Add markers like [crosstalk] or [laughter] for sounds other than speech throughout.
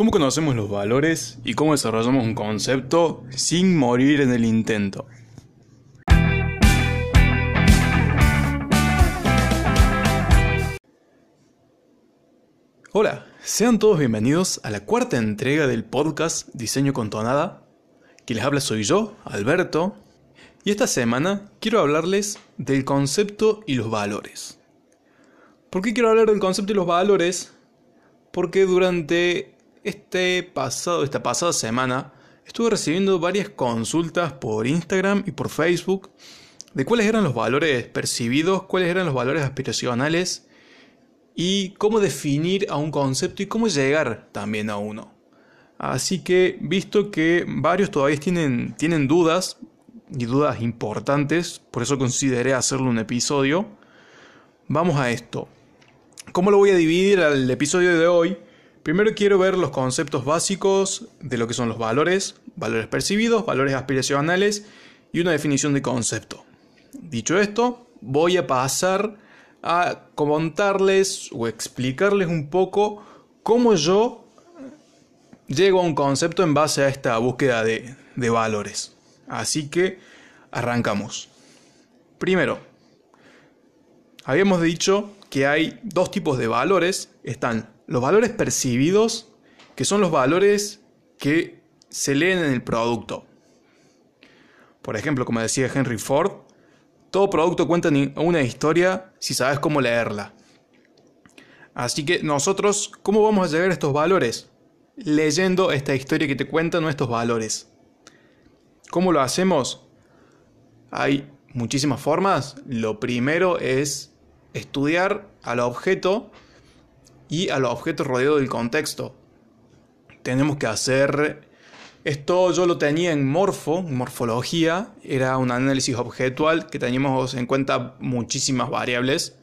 ¿Cómo conocemos los valores y cómo desarrollamos un concepto sin morir en el intento? Hola, sean todos bienvenidos a la cuarta entrega del podcast Diseño con Tonada. Quien les habla soy yo, Alberto, y esta semana quiero hablarles del concepto y los valores. ¿Por qué quiero hablar del concepto y los valores? Porque durante este pasado, esta pasada semana estuve recibiendo varias consultas por Instagram y por Facebook de cuáles eran los valores percibidos, cuáles eran los valores aspiracionales y cómo definir a un concepto y cómo llegar también a uno. Así que, visto que varios todavía tienen, tienen dudas, y dudas importantes, por eso consideré hacerle un episodio, vamos a esto. ¿Cómo lo voy a dividir al episodio de hoy? Primero quiero ver los conceptos básicos de lo que son los valores, valores percibidos, valores aspiracionales y una definición de concepto. Dicho esto, voy a pasar a contarles o explicarles un poco cómo yo llego a un concepto en base a esta búsqueda de, de valores. Así que arrancamos. Primero, habíamos dicho que hay dos tipos de valores. Están los valores percibidos, que son los valores que se leen en el producto. Por ejemplo, como decía Henry Ford, todo producto cuenta una historia si sabes cómo leerla. Así que nosotros, ¿cómo vamos a llegar a estos valores? Leyendo esta historia que te cuenta nuestros valores. ¿Cómo lo hacemos? Hay muchísimas formas. Lo primero es estudiar al objeto y a los objetos rodeados del contexto. Tenemos que hacer esto yo lo tenía en morfo, morfología, era un análisis objetual que teníamos en cuenta muchísimas variables,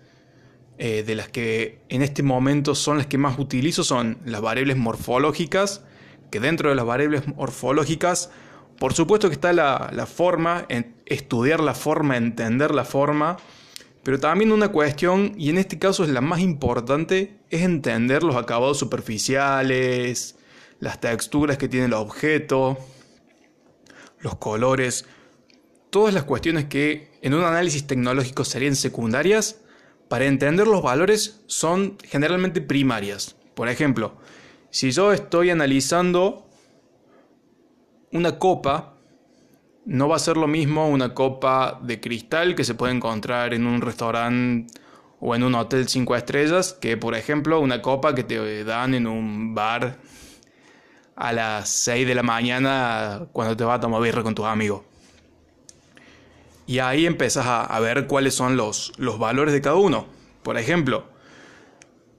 eh, de las que en este momento son las que más utilizo, son las variables morfológicas, que dentro de las variables morfológicas, por supuesto que está la, la forma, estudiar la forma, entender la forma, pero también una cuestión, y en este caso es la más importante, es entender los acabados superficiales, las texturas que tiene el objeto, los colores, todas las cuestiones que en un análisis tecnológico serían secundarias, para entender los valores son generalmente primarias. Por ejemplo, si yo estoy analizando una copa, no va a ser lo mismo una copa de cristal que se puede encontrar en un restaurante o en un hotel 5 estrellas que, por ejemplo, una copa que te dan en un bar a las 6 de la mañana cuando te vas a tomar birra con tus amigos. Y ahí empiezas a, ver cuáles son los, los valores de cada uno. Por ejemplo,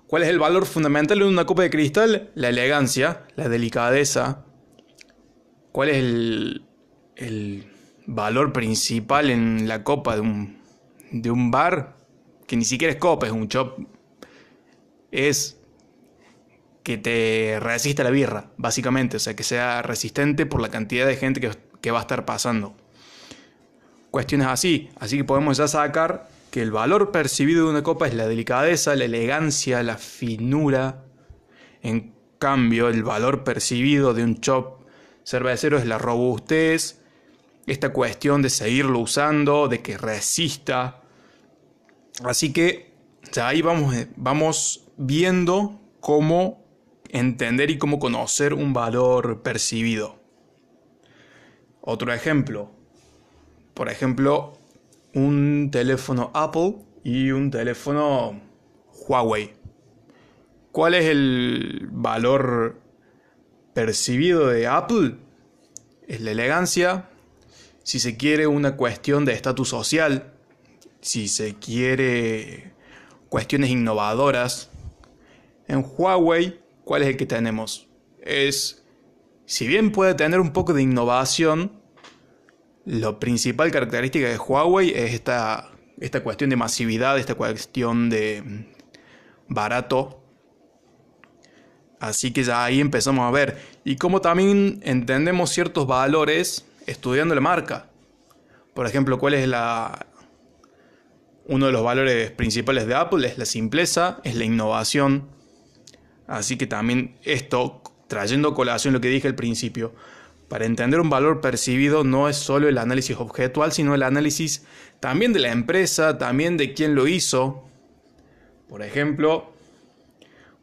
¿cuál es el valor fundamental de una copa de cristal? La elegancia, la delicadeza. ¿Cuál es el, el valor principal en la copa de un, de un bar, que ni siquiera es copa, es un chop, es que te resista la birra, básicamente, o sea, que sea resistente por la cantidad de gente que, que va a estar pasando. Cuestiones así, así que podemos ya sacar que el valor percibido de una copa es la delicadeza, la elegancia, la finura. En cambio, el valor percibido de un chop cervecero es la robustez, esta cuestión de seguirlo usando, de que resista. Así que ahí vamos, eh, vamos viendo cómo entender y cómo conocer un valor percibido. Otro ejemplo, por ejemplo, un teléfono Apple y un teléfono Huawei. ¿Cuál es el valor percibido de Apple? Es la elegancia, si se quiere una cuestión de estatus social, si se quiere cuestiones innovadoras. En Huawei, ¿cuál es el que tenemos? Es, si bien puede tener un poco de innovación, la principal característica de Huawei es esta, esta cuestión de masividad, esta cuestión de barato. Así que ya ahí empezamos a ver. Y como también entendemos ciertos valores estudiando la marca. Por ejemplo, ¿cuál es la... Uno de los valores principales de Apple es la simpleza, es la innovación. Así que también esto trayendo colación lo que dije al principio, para entender un valor percibido no es solo el análisis objetual, sino el análisis también de la empresa, también de quién lo hizo. Por ejemplo,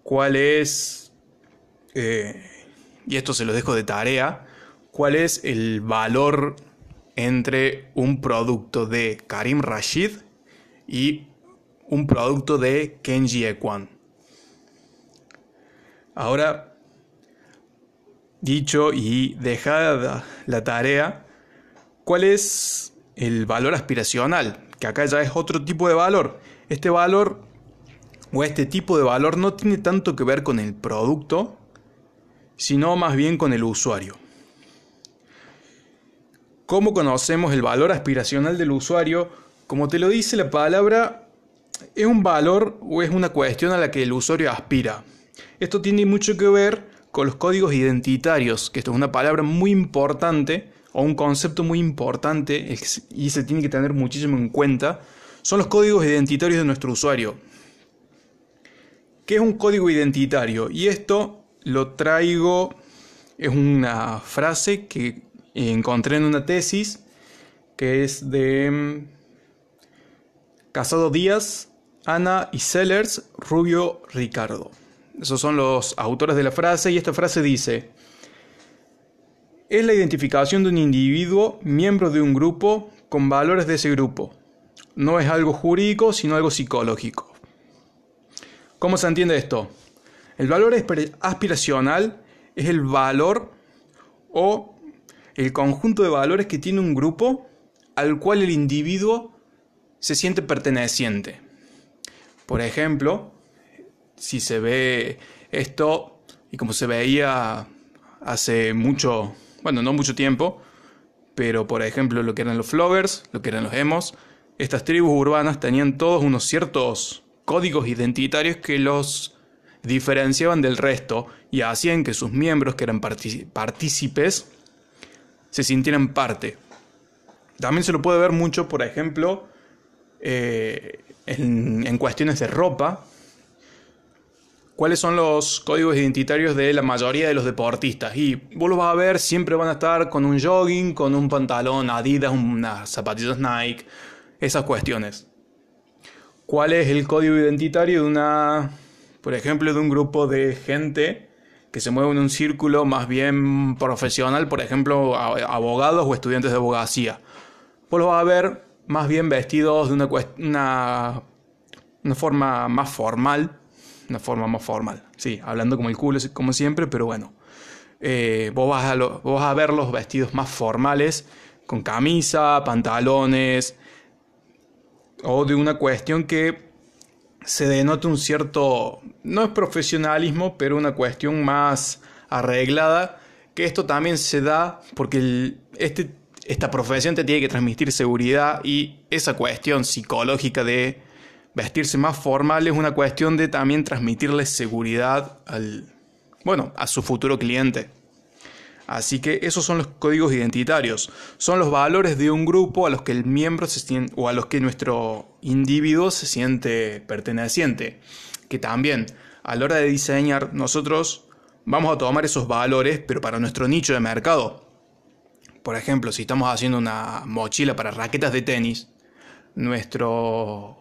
cuál es, eh, y esto se lo dejo de tarea, cuál es el valor entre un producto de Karim Rashid y un producto de Kenji Ekwan. Ahora, dicho y dejada la tarea, ¿cuál es el valor aspiracional? Que acá ya es otro tipo de valor. Este valor o este tipo de valor no tiene tanto que ver con el producto, sino más bien con el usuario. ¿Cómo conocemos el valor aspiracional del usuario? Como te lo dice la palabra, es un valor o es una cuestión a la que el usuario aspira. Esto tiene mucho que ver con los códigos identitarios, que esto es una palabra muy importante o un concepto muy importante y se tiene que tener muchísimo en cuenta, son los códigos identitarios de nuestro usuario. ¿Qué es un código identitario? Y esto lo traigo, es una frase que encontré en una tesis que es de mm, Casado Díaz, Ana y Sellers, Rubio Ricardo. Esos son los autores de la frase y esta frase dice, es la identificación de un individuo miembro de un grupo con valores de ese grupo. No es algo jurídico, sino algo psicológico. ¿Cómo se entiende esto? El valor aspiracional es el valor o el conjunto de valores que tiene un grupo al cual el individuo se siente perteneciente. Por ejemplo, si se ve esto, y como se veía hace mucho, bueno, no mucho tiempo, pero por ejemplo lo que eran los floggers, lo que eran los emos, estas tribus urbanas tenían todos unos ciertos códigos identitarios que los diferenciaban del resto y hacían que sus miembros, que eran partícipes, se sintieran parte. También se lo puede ver mucho, por ejemplo, eh, en cuestiones de ropa, cuáles son los códigos identitarios de la mayoría de los deportistas. Y vos lo vas a ver, siempre van a estar con un jogging, con un pantalón Adidas, unas zapatillas Nike, esas cuestiones. ¿Cuál es el código identitario de una, por ejemplo, de un grupo de gente que se mueve en un círculo más bien profesional, por ejemplo, abogados o estudiantes de abogacía? Vos lo vas a ver más bien vestidos de una, una, una forma más formal, una forma más formal. Sí, hablando como el culo, como siempre, pero bueno. Eh, vos, vas a vas a ver los vestidos más formales, con camisa, pantalones, o de una cuestión que se denota un cierto, no es profesionalismo, pero una cuestión más arreglada, que esto también se da porque este, esta profesión te tiene que transmitir seguridad y esa cuestión psicológica de vestirse más formal es una cuestión de también transmitirle seguridad al, bueno, a su futuro cliente. Así que esos son los códigos identitarios, son los valores de un grupo a los que el miembro se siente, o a los que nuestro individuo se siente perteneciente. Que también a la hora de diseñar nosotros vamos a tomar esos valores, pero para nuestro nicho de mercado. Por ejemplo, si estamos haciendo una mochila para raquetas de tenis, nuestro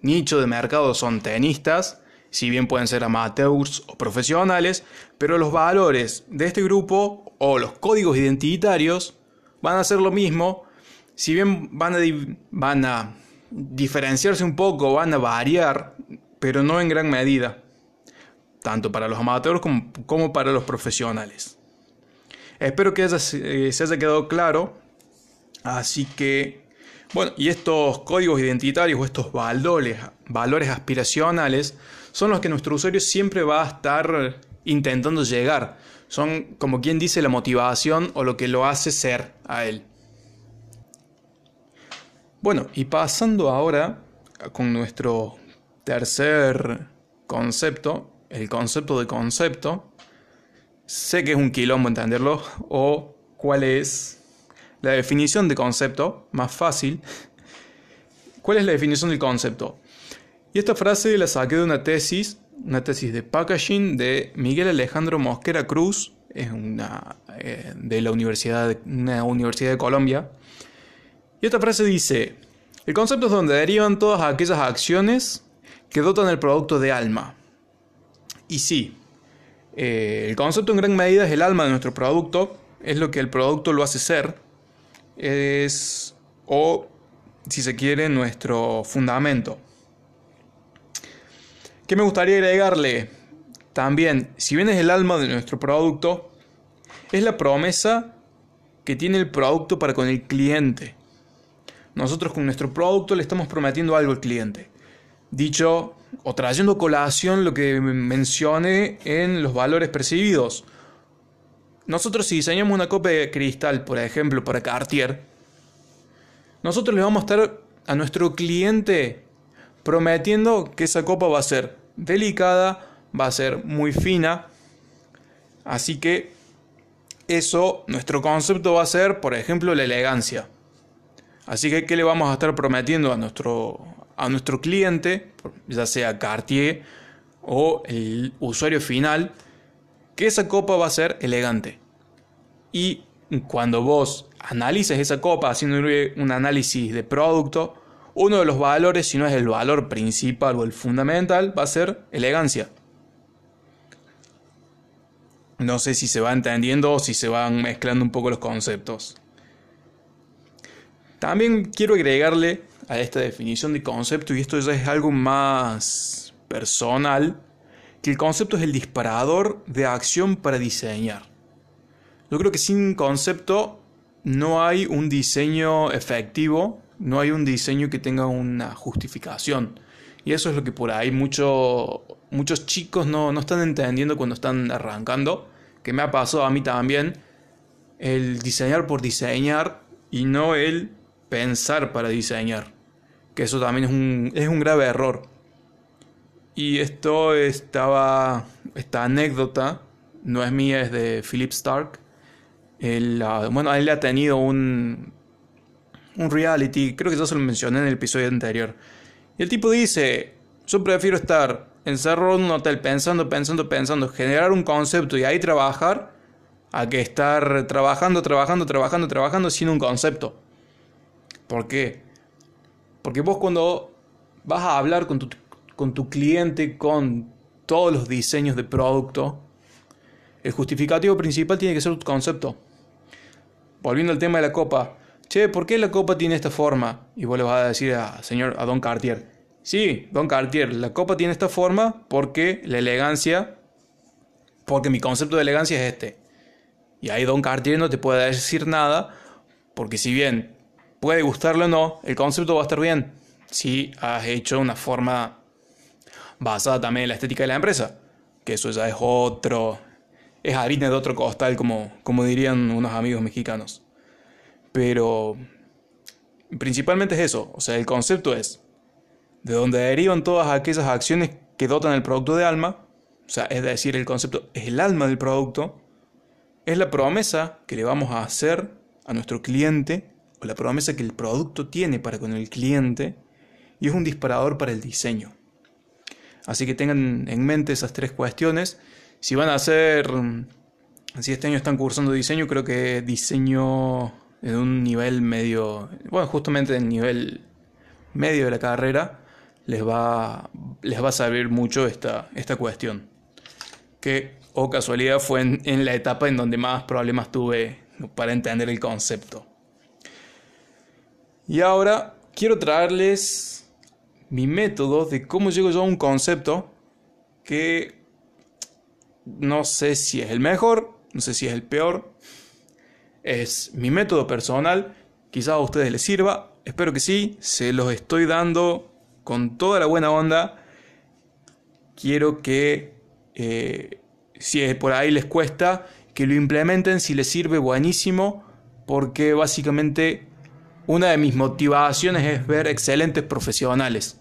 nicho de mercado son tenistas, si bien pueden ser amateurs o profesionales, pero los valores de este grupo o los códigos identitarios van a ser lo mismo, si bien van a, van a diferenciarse un poco, van a variar, pero no en gran medida, tanto para los amateurs como, para los profesionales. Espero que eh, se haya quedado claro, así que bueno, y estos códigos identitarios o estos valores, valores aspiracionales son los que nuestro usuario siempre va a estar intentando llegar. Son como quien dice la motivación o lo que lo hace ser a él. Bueno, y pasando ahora con nuestro tercer concepto, el concepto de concepto. Sé que es un quilombo entenderlo o cuál es la definición de concepto, más fácil. ¿Cuál es la definición del concepto? Y esta frase la saqué de una tesis una tesis de packaging de Miguel Alejandro Mosquera Cruz, es una, eh, de la universidad, una universidad de Colombia. Y esta frase dice, el concepto es donde derivan todas aquellas acciones que dotan el producto de alma. Y sí, eh, el concepto en gran medida es el alma de nuestro producto, es lo que el producto lo hace ser, es, o si se quiere, nuestro fundamento. ¿Qué me gustaría agregarle? También, si bien es el alma de nuestro producto, es la promesa que tiene el producto para con el cliente. Nosotros con nuestro producto le estamos prometiendo algo al cliente. Dicho o trayendo colación lo que mencioné en los valores percibidos. Nosotros si diseñamos una copa de cristal, por ejemplo, para Cartier, nosotros le vamos a estar a nuestro cliente prometiendo que esa copa va a ser delicada, va a ser muy fina. Así que eso, nuestro concepto va a ser, por ejemplo, la elegancia. Así que, ¿qué le vamos a estar prometiendo a nuestro, a nuestro cliente, ya sea Cartier o el usuario final, que esa copa va a ser elegante. Y cuando vos analices esa copa haciendo un análisis de producto, uno de los valores, si no es el valor principal o el fundamental, va a ser elegancia. No sé si se va entendiendo o si se van mezclando un poco los conceptos. También quiero agregarle a esta definición de concepto, y esto ya es algo más personal, que el concepto es el disparador de acción para diseñar. Yo creo que sin concepto no hay un diseño efectivo, no hay un diseño que tenga una justificación. Y eso es lo que por ahí muchos chicos no, no están entendiendo cuando están arrancando, que me ha pasado a mí también, el diseñar por diseñar y no el pensar para diseñar que eso también es un, es un grave error. Y esto estaba, esta anécdota no es mía, es de Philip Stark. Él, bueno, él ha tenido un, un reality, creo que ya se lo mencioné en el episodio anterior. Y el tipo dice, yo prefiero estar encerrado en un hotel pensando, pensando, pensando, generar un concepto y ahí trabajar, a que estar trabajando, trabajando, trabajando, trabajando sin un concepto. ¿Por qué? Porque vos cuando vas a hablar con tu, con tu cliente, con todos los diseños de producto, el justificativo principal tiene que ser tu concepto. Volviendo al tema de la copa. Che, ¿por qué la copa tiene esta forma? Y vos le vas a decir a, señor, a Don Cartier. Sí, Don Cartier, la copa tiene esta forma porque la elegancia, porque mi concepto de elegancia es este. Y ahí Don Cartier no te puede decir nada, porque si bien puede gustarle o no, el concepto va a estar bien si has hecho una forma basada también en la estética de la empresa, que eso ya es otro, es harina de otro costal, como, como dirían unos amigos mexicanos. Pero principalmente es eso, o sea, el concepto es de donde derivan todas aquellas acciones que dotan el producto de alma, o sea, es decir, el concepto es el alma del producto, es la promesa que le vamos a hacer a nuestro cliente o la promesa que el producto tiene para con el cliente y es un disparador para el diseño. Así que tengan en mente esas tres cuestiones. Si van a hacer, si este año están cursando diseño, creo que diseño en un nivel medio, bueno, justamente en el nivel medio de la carrera, les va, les va a servir mucho esta, esta cuestión. Que, o casualidad, fue en la etapa en donde más problemas tuve para entender el concepto. Y ahora quiero traerles mi método de cómo llego yo a un concepto que no sé si es el mejor, no sé si es el peor. Es mi método personal, quizás a ustedes les sirva, espero que sí, se los estoy dando con toda la buena onda. Quiero que, eh, si por ahí les cuesta, que lo implementen, si les sirve, buenísimo, porque básicamente una de mis motivaciones es ver excelentes profesionales.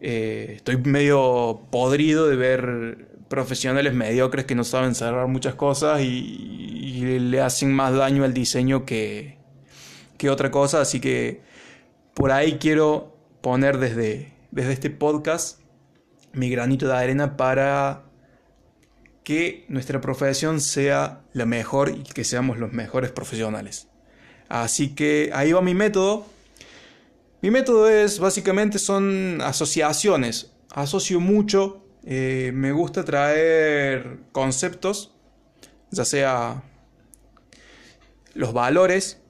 Eh, estoy medio podrido de ver profesionales mediocres que no saben cerrar muchas cosas y, le hacen más daño al diseño que, que, otra cosa. Así que por ahí quiero poner desde, desde este podcast mi granito de arena para que nuestra profesión sea la mejor y que seamos los mejores profesionales. Así que ahí va mi método. Mi método es básicamente son asociaciones. Asocio mucho, eh, me gusta traer conceptos, ya sea los valores,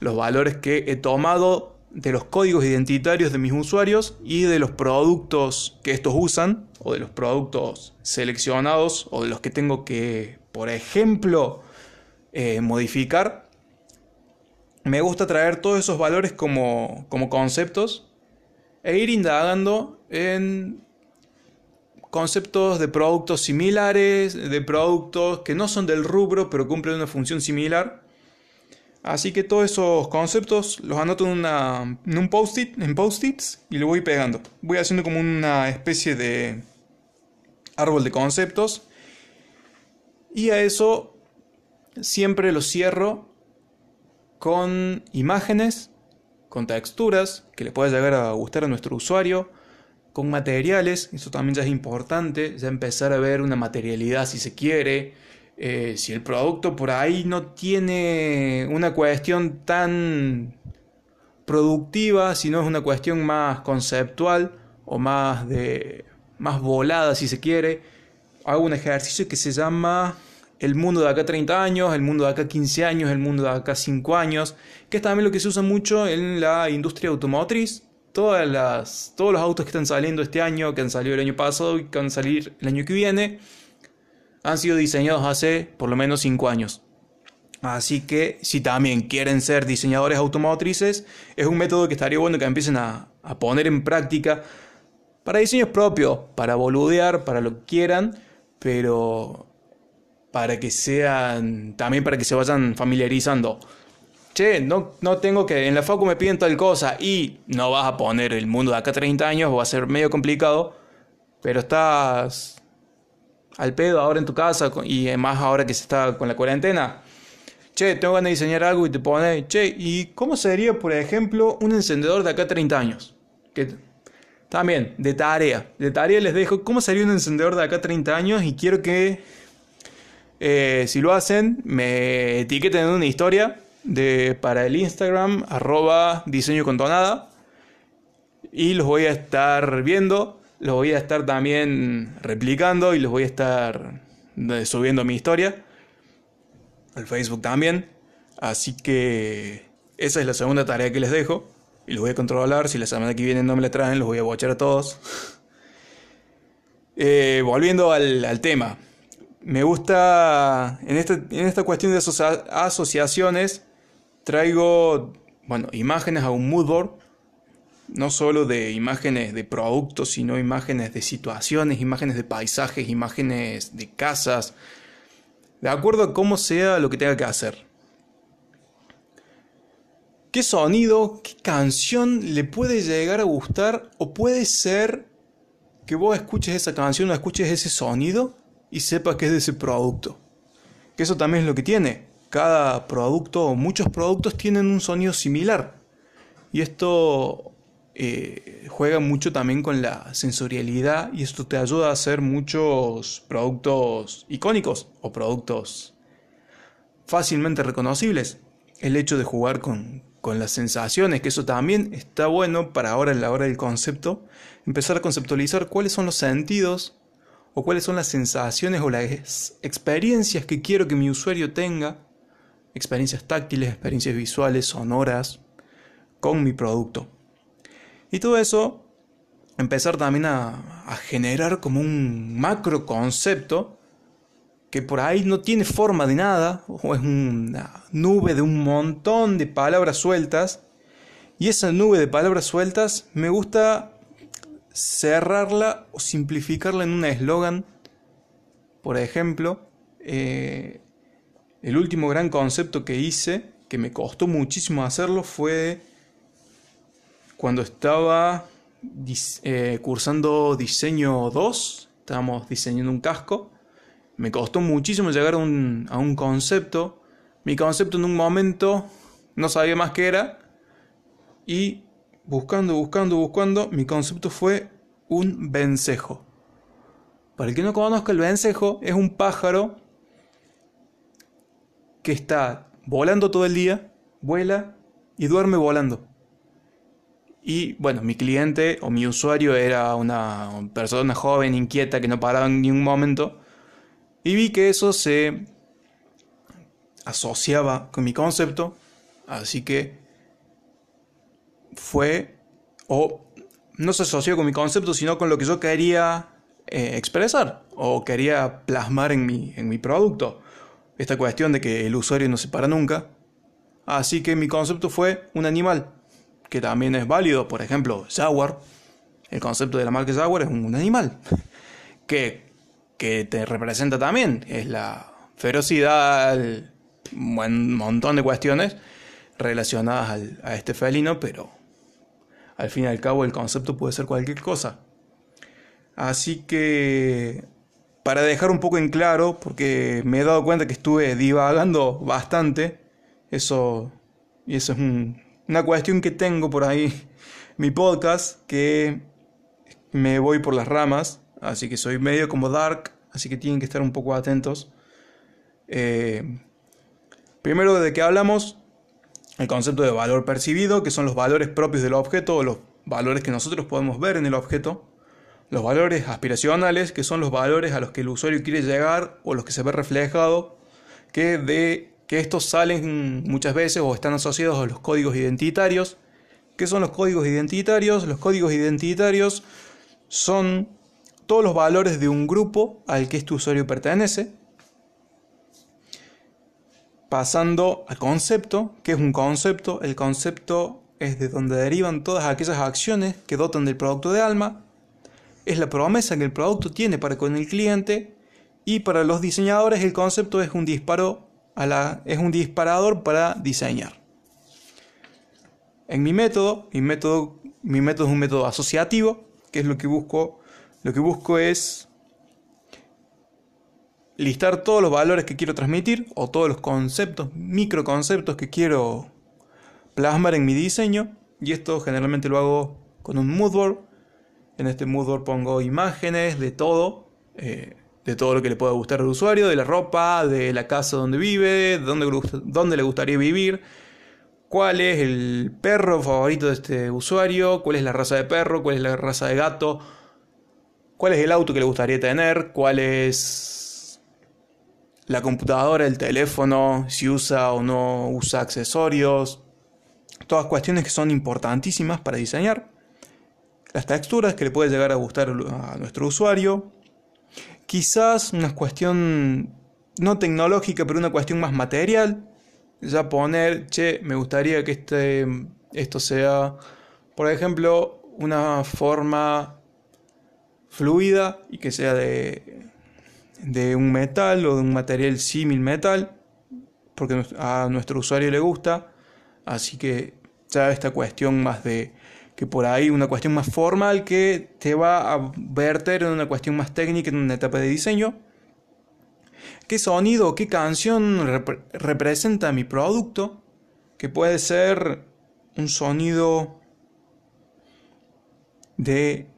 los valores que he tomado de los códigos identitarios de mis usuarios y de los productos que estos usan o de los productos seleccionados o de los que tengo que, por ejemplo, eh, modificar. Me gusta traer todos esos valores como, como conceptos e ir indagando en conceptos de productos similares, de productos que no son del rubro pero cumplen una función similar Así que todos esos conceptos los anoto en, un post-it, en post-its y lo voy pegando. Voy haciendo como una especie de árbol de conceptos. Y a eso siempre lo cierro con imágenes, con texturas que le pueda llegar a gustar a nuestro usuario, con materiales, eso también ya es importante, ya empezar a ver una materialidad si se quiere, eh, si el producto por ahí no tiene una cuestión tan productiva, sino es una cuestión más conceptual o más de más volada si se quiere, hago un ejercicio que se llama el mundo de acá 30 años, el mundo de acá 15 años, el mundo de acá 5 años, que es también lo que se usa mucho en la industria automotriz. Todas las, todos los autos que están saliendo este año, que han salido el año pasado y que van a salir el año que viene, han sido diseñados hace por lo menos 5 años. Así que si también quieren ser diseñadores automotrices, es un método que estaría bueno que empiecen a, poner en práctica para diseños propios, para boludear, para lo que quieran, pero para que sean, también para que se vayan familiarizando. Che, no, no tengo que, en la facu me piden tal cosa y no vas a poner el mundo de acá 30 años, va a ser medio complicado, pero estás al pedo ahora en tu casa y más ahora que se está con la cuarentena. Che, tengo ganas de diseñar algo y te pone, che, ¿y cómo sería, por ejemplo, un encendedor de acá 30 años? Que también, de tarea. De tarea les dejo cómo sería un encendedor de acá 30 años y quiero que, eh, si lo hacen, me etiqueten en una historia de, para el Instagram, arroba diseño. Y los voy a estar viendo los voy a estar también replicando y los voy a estar eh, subiendo mi historia. Al Facebook también. Así que esa es la segunda tarea que les dejo. Y los voy a controlar. Si la semana que viene no me la traen, los voy a bochar a todos. [laughs] Eh, volviendo al, tema. Me gusta. En esta, en esta cuestión de asociaciones. Traigo. Bueno, imágenes a un moodboard no solo de imágenes de productos, sino imágenes de situaciones, imágenes de paisajes, imágenes de casas, de acuerdo a cómo sea lo que tenga que hacer. ¿Qué sonido, qué canción le puede llegar a gustar o puede ser que vos escuches esa canción o escuches ese sonido y sepas que es de ese producto? Que eso también es lo que tiene. Cada producto o muchos productos tienen un sonido similar. Y esto eh, juega mucho también con la sensorialidad y esto te ayuda a hacer muchos productos icónicos o productos fácilmente reconocibles. El hecho de jugar con, con las sensaciones, que eso también está bueno para ahora en la hora del concepto, empezar a conceptualizar cuáles son los sentidos o cuáles son las sensaciones o las experiencias que quiero que mi usuario tenga, experiencias táctiles, experiencias visuales, sonoras, con mi producto. Y todo eso, empezar también a, generar como un macro concepto que por ahí no tiene forma de nada, o es una nube de un montón de palabras sueltas, y esa nube de palabras sueltas me gusta cerrarla o simplificarla en un eslogan. Por ejemplo, eh, el último gran concepto que hice, que me costó muchísimo hacerlo, fue cuando estaba eh, cursando diseño 2, estábamos diseñando un casco, me costó muchísimo llegar a un, concepto. Mi concepto en un momento no sabía más qué era y buscando, buscando, buscando, mi concepto fue un vencejo. Para el que no conozca, el vencejo es un pájaro que está volando todo el día, vuela y duerme volando. Y bueno, mi cliente o mi usuario era una persona joven, inquieta, que no paraba en ningún momento. Y vi que eso se asociaba con mi concepto. Así que fue, o no se asoció con mi concepto, sino con lo que yo quería eh, expresar o quería plasmar en mi, en mi producto. Esta cuestión de que el usuario no se para nunca. Así que mi concepto fue un animal que también es válido. Por ejemplo, Jaguar. El concepto de la marca Jaguar es un animal [laughs] que, que te representa también. Es la ferocidad, un montón de cuestiones relacionadas a este felino, pero al fin y al cabo el concepto puede ser cualquier cosa. Así que, para dejar un poco en claro, porque me he dado cuenta que estuve divagando bastante, eso, y eso es un, una cuestión que tengo por ahí, [laughs] mi podcast, que me voy por las ramas, así que soy medio como dark, así que tienen que estar un poco atentos. Eh, primero, ¿de qué hablamos? El concepto de valor percibido, que son los valores propios del objeto o los valores que nosotros podemos ver en el objeto. Los valores aspiracionales, que son los valores a los que el usuario quiere llegar o los que se ve reflejado, que de que estos salen muchas veces o están asociados a los códigos identitarios. ¿Qué son los códigos identitarios? Los códigos identitarios son todos los valores de un grupo al que este usuario pertenece. Pasando al concepto, ¿qué es un concepto? El concepto es de donde derivan todas aquellas acciones que dotan del producto de alma. Es la promesa que el producto tiene para con el cliente. Y para los diseñadores el concepto es un disparo es un disparador para diseñar. En mi método, mi método, mi método es un método asociativo, que es lo que busco. Lo que busco es listar todos los valores que quiero transmitir o todos los conceptos, microconceptos que quiero plasmar en mi diseño. Y esto generalmente lo hago con un moodboard. En este moodboard pongo imágenes de todo. Eh, de todo lo que le pueda gustar al usuario, de la ropa, de la casa donde vive, de dónde, le gustaría vivir, cuál es el perro favorito de este usuario, cuál es la raza de perro, cuál es la raza de gato, cuál es el auto que le gustaría tener, cuál es la computadora, el teléfono, si usa o no usa accesorios, todas cuestiones que son importantísimas para diseñar, las texturas que le puede llegar a gustar a nuestro usuario, quizás una cuestión no tecnológica, pero una cuestión más material. Ya poner, che, me gustaría que este, esto sea, por ejemplo, una forma fluida y que sea de, de un metal o de un material símil metal, porque a nuestro usuario le gusta. Así que ya esta cuestión más de que por ahí una cuestión más formal que te va a verter en una cuestión más técnica en una etapa de diseño. ¿Qué sonido, qué canción representa mi producto? Que puede ser un sonido de,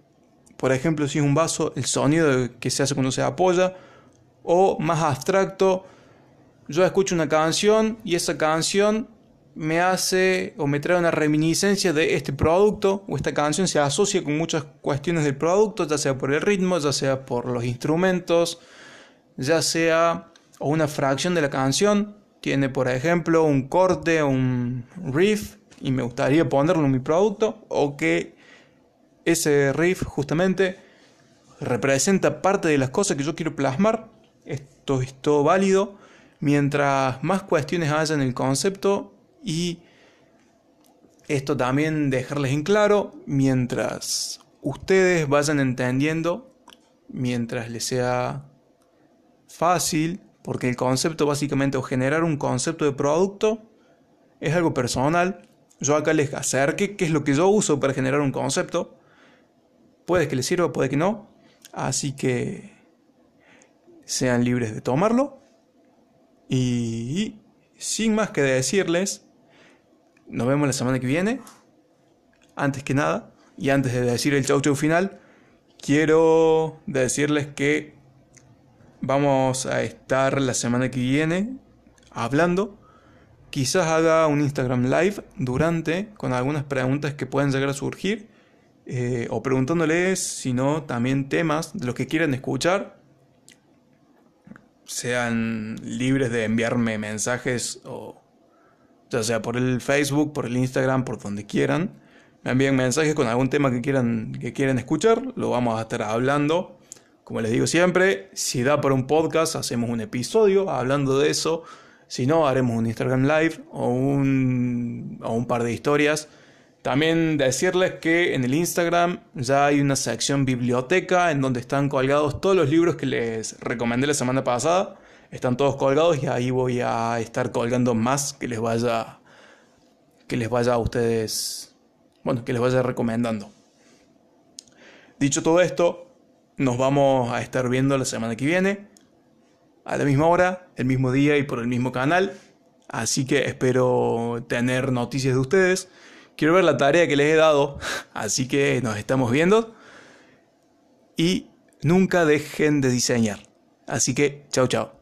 por ejemplo, si es un vaso, el sonido que se hace cuando se apoya, o más abstracto, yo escucho una canción y esa canción me hace o me trae una reminiscencia de este producto o esta canción se asocia con muchas cuestiones del producto, ya sea por el ritmo, ya sea por los instrumentos, ya sea o una fracción de la canción. Tiene, por ejemplo, un corte, un riff y me gustaría ponerlo en mi producto o que ese riff justamente representa parte de las cosas que yo quiero plasmar. Esto es todo válido. Mientras más cuestiones haya en el concepto, y esto también dejarles en claro mientras ustedes vayan entendiendo, mientras les sea fácil, porque el concepto básicamente o generar un concepto de producto es algo personal. Yo acá les acerque qué es lo que yo uso para generar un concepto. Puede que les sirva, puede que no. Así que sean libres de tomarlo. Y sin más que decirles, nos vemos la semana que viene. Antes que nada, y antes de decir el chau chau final, quiero decirles que vamos a estar la semana que viene hablando. Quizás haga un Instagram Live durante con algunas preguntas que pueden llegar a surgir. Eh, o preguntándoles, si no, también temas de los que quieran escuchar. Sean libres de enviarme mensajes o ya sea por el Facebook, por el Instagram, por donde quieran. Me envíen mensajes con algún tema que quieran, que quieran escuchar. Lo vamos a estar hablando. Como les digo siempre, si da para un podcast, hacemos un episodio hablando de eso. Si no, haremos un Instagram Live o un, o un par de historias. También decirles que en el Instagram ya hay una sección biblioteca en donde están colgados todos los libros que les recomendé la semana pasada. Están todos colgados y ahí voy a estar colgando más que les vaya que les vaya a ustedes, bueno, que les vaya recomendando. Dicho todo esto, nos vamos a estar viendo la semana que viene a la misma hora, el mismo día y por el mismo canal. Así que espero tener noticias de ustedes. Quiero ver la tarea que les he dado, así que nos estamos viendo. Y nunca dejen de diseñar. Así que, chao, chao.